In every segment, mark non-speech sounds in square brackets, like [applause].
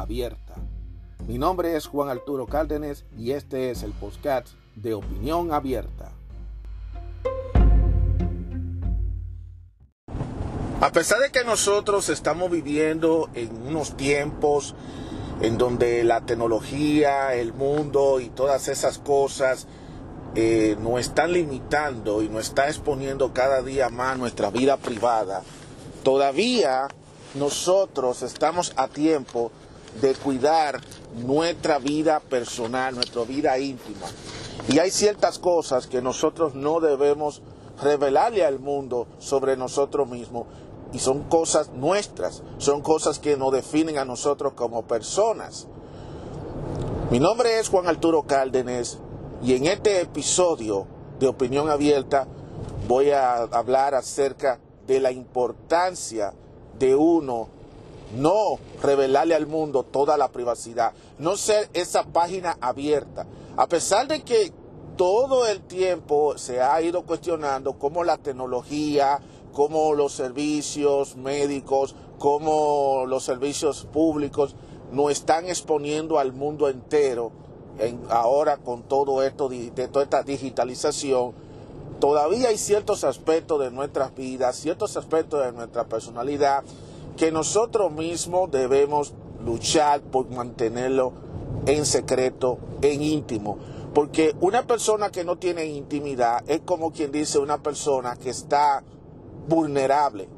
abierta. Mi nombre es Juan Arturo Cárdenas y este es el podcast de Opinión Abierta. A pesar de que nosotros estamos viviendo en unos tiempos en donde la tecnología, el mundo y todas esas cosas eh, nos están limitando y nos está exponiendo cada día más nuestra vida privada, todavía nosotros estamos a tiempo de cuidar nuestra vida personal, nuestra vida íntima. Y hay ciertas cosas que nosotros no debemos revelarle al mundo sobre nosotros mismos. Y son cosas nuestras, son cosas que nos definen a nosotros como personas. Mi nombre es Juan Arturo Cárdenas y en este episodio de Opinión Abierta voy a hablar acerca de la importancia de uno no revelarle al mundo toda la privacidad, no ser esa página abierta. A pesar de que todo el tiempo se ha ido cuestionando cómo la tecnología, cómo los servicios médicos, cómo los servicios públicos nos están exponiendo al mundo entero ahora con todo esto de toda esta digitalización todavía hay ciertos aspectos de nuestras vidas, ciertos aspectos de nuestra personalidad que nosotros mismos debemos luchar por mantenerlo en secreto, en íntimo. Porque una persona que no tiene intimidad es como quien dice una persona que está vulnerable.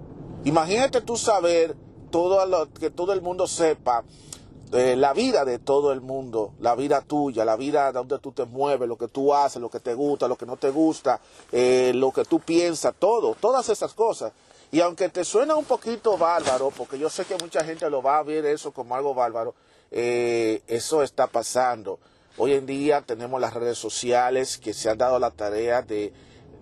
Imagínate tú saber todo lo, que todo el mundo sepa eh, la vida de todo el mundo, la vida tuya, la vida donde tú te mueves, lo que tú haces, lo que te gusta, lo que no te gusta, eh, lo que tú piensas, todo, todas esas cosas. Y aunque te suena un poquito bárbaro, porque yo sé que mucha gente lo va a ver eso como algo bárbaro, eh, eso está pasando. Hoy en día tenemos las redes sociales que se han dado la tarea de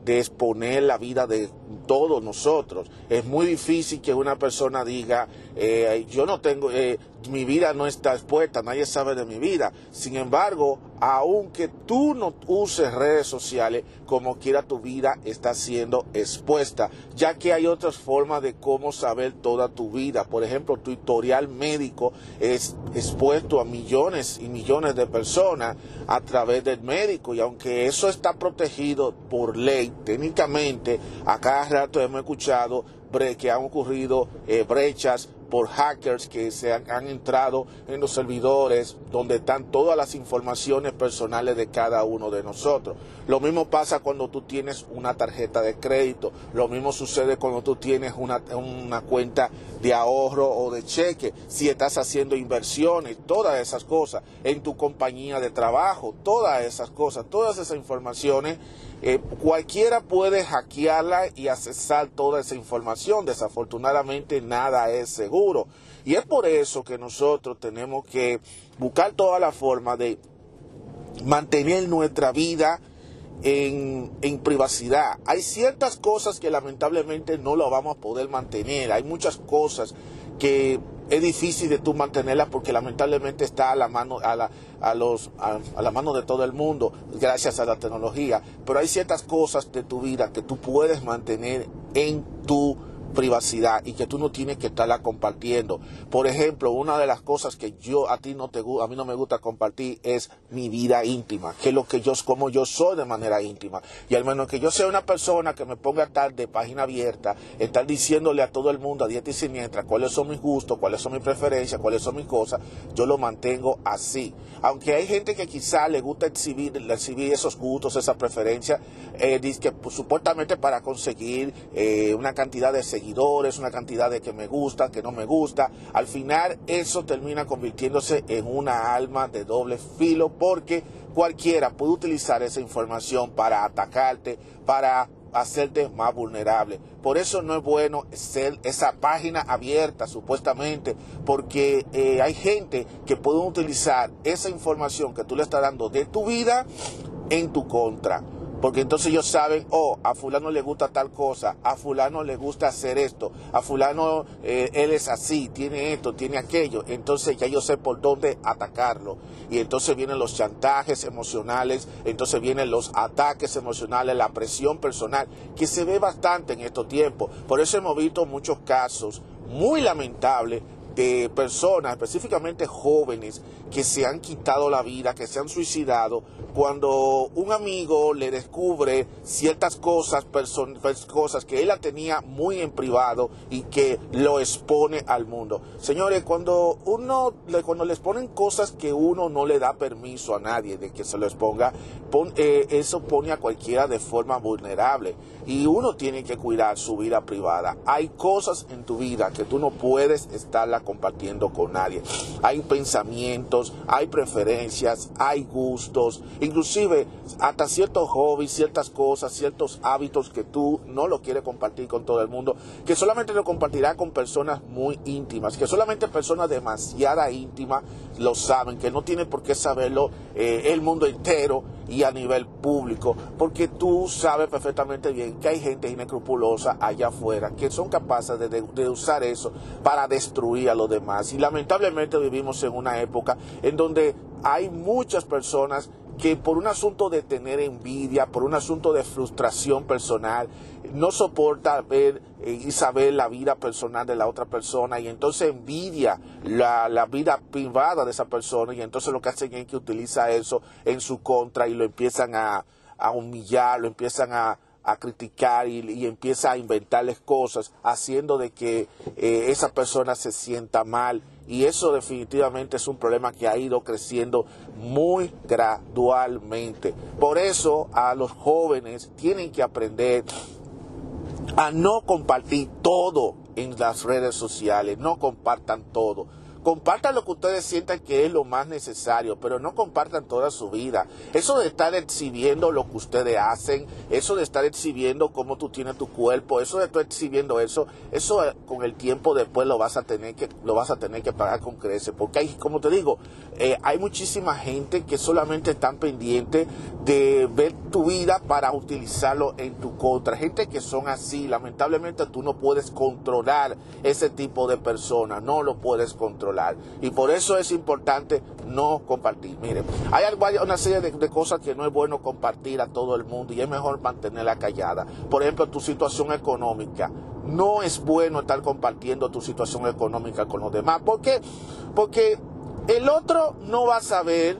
de exponer la vida de todos nosotros. Es muy difícil que una persona diga, eh, yo no tengo, eh, mi vida no está expuesta, nadie sabe de mi vida. Sin embargo, aunque tú no uses redes sociales, como quiera tu vida está siendo expuesta, ya que hay otras formas de cómo saber toda tu vida. Por ejemplo, tu historial médico es expuesto a millones y millones de personas a través del médico y aunque eso está protegido por ley, técnicamente a cada rato hemos escuchado que han ocurrido eh, brechas por hackers que se han, entrado en los servidores donde están todas las informaciones personales de cada uno de nosotros. Lo mismo pasa cuando tú tienes una tarjeta de crédito, lo mismo sucede cuando tú tienes una, una cuenta de ahorro o de cheque, si estás haciendo inversiones, todas esas cosas, en tu compañía de trabajo, todas esas cosas, todas esas informaciones eh, cualquiera puede hackearla y accesar toda esa información. Desafortunadamente nada es seguro. Y es por eso que nosotros tenemos que buscar toda la forma de mantener nuestra vida en, en, privacidad. Hay ciertas cosas que lamentablemente no lo vamos a poder mantener. Hay muchas cosas que es difícil de tú mantenerla porque lamentablemente está a la mano a la, a los a, la mano de todo el mundo gracias a la tecnología pero hay ciertas cosas de tu vida que tú puedes mantener en tu privacidad y que tú no tienes que estarla compartiendo. Por ejemplo, una de las cosas que yo a ti no te a mí no me gusta compartir es mi vida íntima, que es lo que yo como yo soy de manera íntima. Y al menos que yo sea una persona que me ponga a estar de página abierta, estar diciéndole a todo el mundo a dieta y siniestra cuáles son mis gustos, cuáles son mis preferencias, cuáles son mis cosas, yo lo mantengo así. Aunque hay gente que quizá le gusta exhibir, exhibir esos gustos, esas preferencias, eh, que pues, supuestamente para conseguir eh, una cantidad de seguidores una cantidad de que me gusta, que no me gusta. Al final eso termina convirtiéndose en una alma de doble filo porque cualquiera puede utilizar esa información para atacarte, para hacerte más vulnerable. Por eso no es bueno ser esa página abierta, supuestamente, porque eh, hay gente que puede utilizar esa información que tú le estás dando de tu vida en tu contra. Porque entonces ellos saben, oh, a fulano le gusta tal cosa, a fulano le gusta hacer esto, a fulano eh, él es así, tiene esto, tiene aquello. Entonces ya yo sé por dónde atacarlo. Y entonces vienen los chantajes emocionales, entonces vienen los ataques emocionales, la presión personal, que se ve bastante en estos tiempos. Por eso hemos visto muchos casos muy lamentables de personas, específicamente jóvenes, que se han quitado la vida, que se han suicidado, cuando un amigo le descubre ciertas cosas, cosas que él la tenía muy en privado y que lo expone al mundo. Señores, cuando uno, cuando les ponen cosas que uno no le da permiso a nadie de que se lo exponga, eh, eso pone a cualquiera de forma vulnerable y uno tiene que cuidar su vida privada. Hay cosas en tu vida que tú no puedes estarla compartiendo con nadie. Hay pensamientos, hay preferencias, hay gustos, inclusive hasta ciertos hobbies, ciertas cosas, ciertos hábitos que tú no lo quieres compartir con todo el mundo, que solamente lo compartirá con personas muy íntimas, que solamente personas demasiada íntimas lo saben, que no tiene por qué saberlo eh, el mundo entero y a nivel público, porque tú sabes perfectamente bien que hay gente inescrupulosa allá afuera que son capaces de, usar eso para destruir a los demás. Y lamentablemente vivimos en una época en donde hay muchas personas que por un asunto de tener envidia, por un asunto de frustración personal, no soporta ver eh, y saber la vida personal de la otra persona y entonces envidia la, vida privada de esa persona y entonces lo que hacen es que utiliza eso en su contra y lo empiezan a, humillar, lo empiezan a, criticar y, empieza a inventarles cosas, haciendo de que eh, esa persona se sienta mal y eso definitivamente es un problema que ha ido creciendo muy gradualmente. Por eso a los jóvenes tienen que aprender a no compartir todo en las redes sociales, no compartan todo Compartan lo que ustedes sientan que es lo más necesario, pero no compartan toda su vida. Eso de estar exhibiendo lo que ustedes hacen, eso de estar exhibiendo cómo tú tienes tu cuerpo, eso de estar exhibiendo eso, eso eh, con el tiempo después lo vas a tener que lo vas a tener que pagar con creces, porque hay, como te digo, eh, hay muchísima gente que solamente están pendientes de ver tu vida para utilizarlo en tu contra. Gente que son así, lamentablemente tú no puedes controlar ese tipo de personas, no lo puedes controlar. Y por eso es importante no compartir. Miren, hay una serie de, cosas que no es bueno compartir a todo el mundo y es mejor mantenerla callada. Por ejemplo, tu situación económica. No es bueno estar compartiendo tu situación económica con los demás. ¿Por qué? Porque el otro no va a saber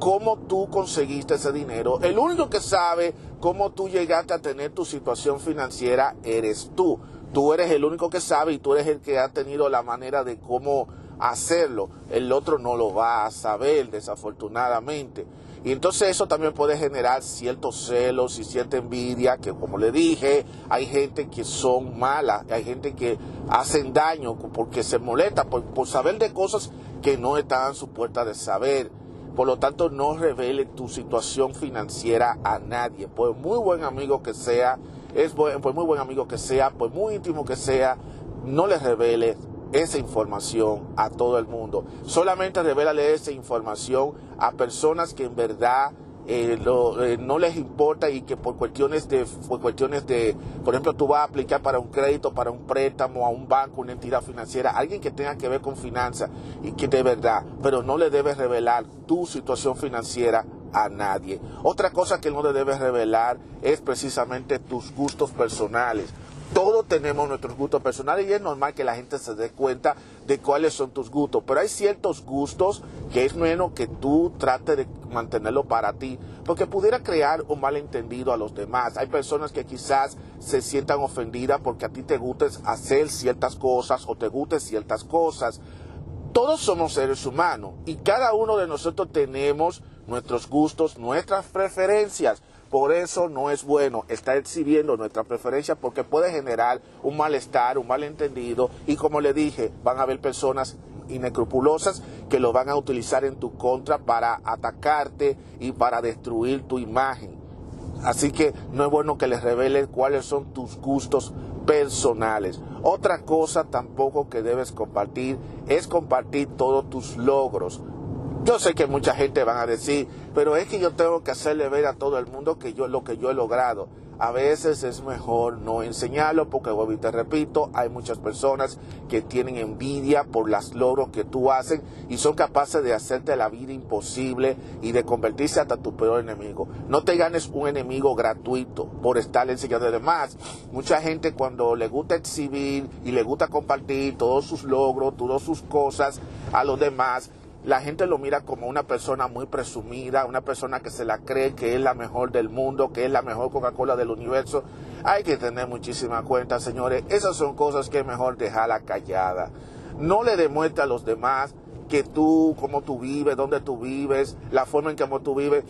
cómo tú conseguiste ese dinero. El único que sabe cómo tú llegaste a tener tu situación financiera eres tú. Tú eres el único que sabe y tú eres el que ha tenido la manera de cómo hacerlo. El otro no lo va a saber, desafortunadamente. Y entonces eso también puede generar ciertos celos y cierta envidia, que como le dije, hay gente que son malas, hay gente que hacen daño porque se molesta por, saber de cosas que no están supuestas de saber. Por lo tanto, no revele tu situación financiera a nadie. Pues muy buen amigo que sea, es pues muy buen amigo que sea, pues muy íntimo que sea, no le revele esa información a todo el mundo. Solamente revélale esa información a personas que en verdad eh, eh, no les importa y que por cuestiones de por cuestiones de por ejemplo tú vas a aplicar para un crédito para un préstamo a un banco una entidad financiera alguien que tenga que ver con finanzas y que de verdad pero no le debes revelar tu situación financiera a nadie otra cosa que no le debes revelar es precisamente tus gustos personales todos tenemos nuestros gustos personales y es normal que la gente se dé cuenta de cuáles son tus gustos, pero hay ciertos gustos que es bueno que tú trates de mantenerlo para ti, porque pudiera crear un malentendido a los demás. Hay personas que quizás se sientan ofendidas porque a ti te gustes hacer ciertas cosas o te gustes ciertas cosas. Todos somos seres humanos y cada uno de nosotros tenemos nuestros gustos, nuestras preferencias. Por eso no es bueno estar exhibiendo nuestra preferencia porque puede generar un malestar, un malentendido y como le dije, van a haber personas inescrupulosas que lo van a utilizar en tu contra para atacarte y para destruir tu imagen. Así que no es bueno que les reveles cuáles son tus gustos personales. Otra cosa tampoco que debes compartir es compartir todos tus logros. Yo sé que mucha gente van a decir, pero es que yo tengo que hacerle ver a todo el mundo que yo lo que yo he logrado a veces es mejor no enseñarlo porque, y te repito, hay muchas personas que tienen envidia por los logros que tú haces y son capaces de hacerte la vida imposible y de convertirse hasta tu peor enemigo. No te ganes un enemigo gratuito por estar enseñando demás. Mucha gente cuando le gusta exhibir y le gusta compartir todos sus logros, todas sus cosas a los demás, la gente lo mira como una persona muy presumida, una persona que se la cree que es la mejor del mundo, que es la mejor Coca-Cola del universo. Hay que tener muchísima cuenta, señores. Esas son cosas que es mejor dejarla callada. No le demuestra a los demás que tú, cómo tú vives, dónde tú vives, la forma en que tú vives.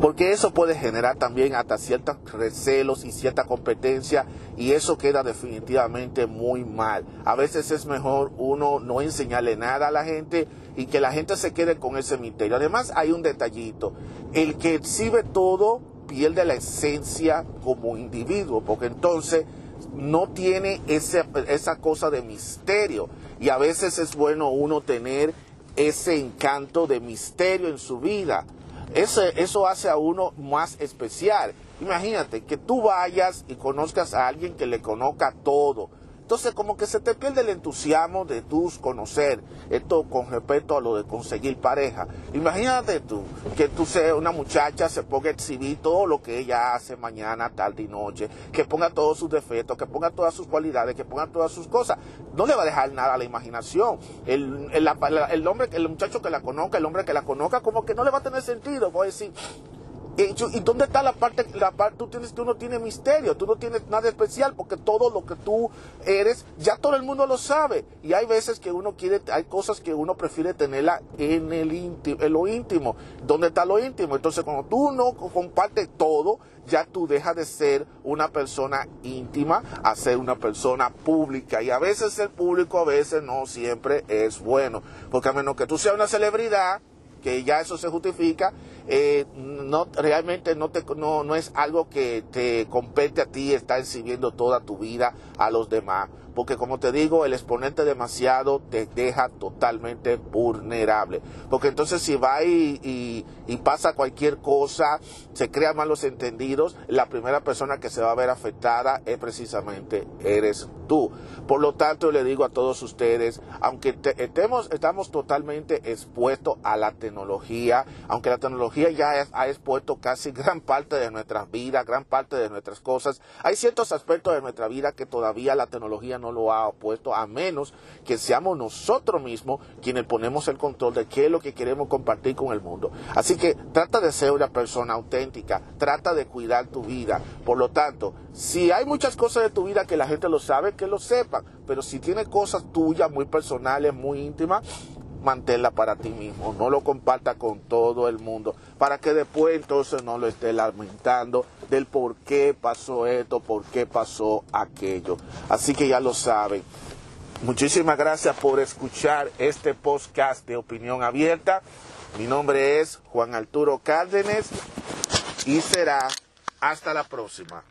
Porque eso puede generar también hasta ciertos recelos y cierta competencia y eso queda definitivamente muy mal. A veces es mejor uno no enseñarle nada a la gente y que la gente se quede con ese misterio. Además hay un detallito, el que exhibe todo pierde la esencia como individuo, porque entonces no tiene ese, esa cosa de misterio y a veces es bueno uno tener ese encanto de misterio en su vida eso hace a uno más especial. Imagínate que tú vayas y conozcas a alguien que le conozca todo entonces, como que se te pierde el entusiasmo de tus conocer. Esto con respecto a lo de conseguir pareja. Imagínate tú, que tú seas una muchacha, se ponga a exhibir todo lo que ella hace mañana, tarde y noche, que ponga todos sus defectos, que ponga todas sus cualidades, que ponga todas sus cosas. No le va a dejar nada a la imaginación. El, el, hombre, el muchacho que la conozca, el hombre que la conozca, como que no le va a tener sentido. Voy a decir, ¿Y dónde está la parte, la parte, tú tienes, tú no tienes misterio, tú no tienes nada especial, porque todo lo que tú eres, ya todo el mundo lo sabe. Y hay veces que uno quiere, hay cosas que uno prefiere tenerla en el íntimo, en lo íntimo. ¿Dónde está lo íntimo? Entonces, cuando tú no compartes todo, ya tú dejas de ser una persona íntima a ser una persona pública. Y a veces ser público, a veces no siempre es bueno. Porque a menos que tú seas una celebridad, que ya eso se justifica, eh, no realmente no, te, no, no es algo que te compete a ti estar exhibiendo toda tu vida a los demás porque como te digo, el exponente demasiado te deja totalmente vulnerable. Porque entonces si va y, pasa cualquier cosa, se crean malos entendidos, la primera persona que se va a ver afectada es precisamente eres tú. Por lo tanto, le digo a todos ustedes, aunque estemos, estamos totalmente expuestos a la tecnología, aunque la tecnología ya ha expuesto casi [laughs] gran parte de nuestras vidas, gran parte de nuestras cosas, hay ciertos aspectos de nuestra vida que todavía la tecnología no lo ha opuesto, a menos que seamos nosotros mismos quienes ponemos el control de qué es lo que queremos compartir con el mundo. Así que trata de ser una persona auténtica, trata de cuidar tu vida. Por lo tanto, si hay muchas cosas de tu vida que la gente lo sabe, que lo sepan, pero si tiene cosas tuyas muy personales, muy íntimas, manténla para ti mismo, no lo comparta con todo el mundo, para que después entonces no lo esté lamentando del por qué pasó esto, por qué pasó aquello. Así que ya lo saben. Muchísimas gracias por escuchar este podcast de opinión abierta. Mi nombre es Juan Arturo Cárdenas y será hasta la próxima.